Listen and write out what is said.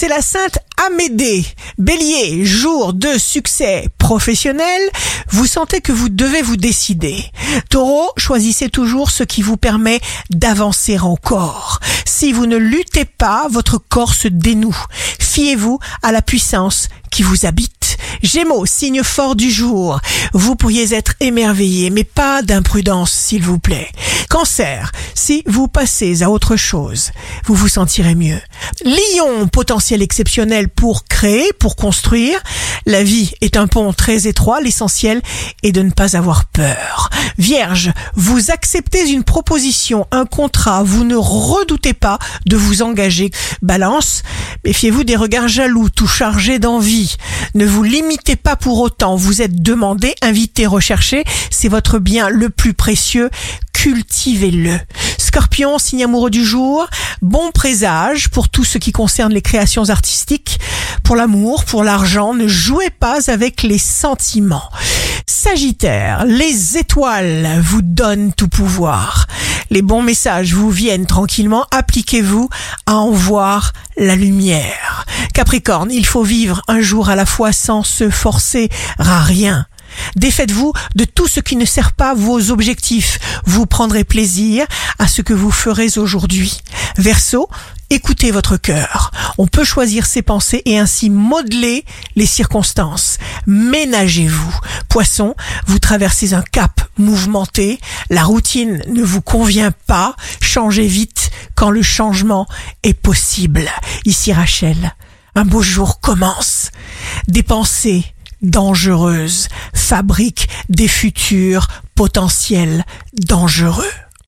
c'est la sainte Amédée. Bélier, jour de succès professionnel, vous sentez que vous devez vous décider. Taureau, choisissez toujours ce qui vous permet d'avancer encore. Si vous ne luttez pas, votre corps se dénoue. Fiez-vous à la puissance qui vous habite. Gémeaux, signe fort du jour. Vous pourriez être émerveillé, mais pas d'imprudence, s'il vous plaît. Cancer, si vous passez à autre chose, vous vous sentirez mieux. Lion, potentiel exceptionnel pour créer, pour construire. La vie est un pont très étroit, l'essentiel est de ne pas avoir peur. Vierge, vous acceptez une proposition, un contrat, vous ne redoutez pas de vous engager. Balance, méfiez-vous des regards jaloux, tout chargés d'envie. Ne vous limitez pas pour autant, vous êtes demandé, invité, recherché, c'est votre bien le plus précieux, cultivez-le. Scorpion, signe amoureux du jour, bon présage pour tout ce qui concerne les créations artistiques, pour l'amour, pour l'argent, ne jouez pas avec les sentiments. Sagittaire, les étoiles vous donnent tout pouvoir. Les bons messages vous viennent tranquillement, appliquez-vous à en voir la lumière. Capricorne, il faut vivre un jour à la fois sans se forcer à rien. Défaites-vous de tout ce qui ne sert pas vos objectifs. Vous prendrez plaisir à ce que vous ferez aujourd'hui. Verseau, écoutez votre cœur. On peut choisir ses pensées et ainsi modeler les circonstances. Ménagez-vous. Poisson, vous traversez un cap mouvementé. La routine ne vous convient pas. Changez vite quand le changement est possible. Ici Rachel, un beau jour commence. Des pensées dangereuses fabriquent des futurs potentiels dangereux.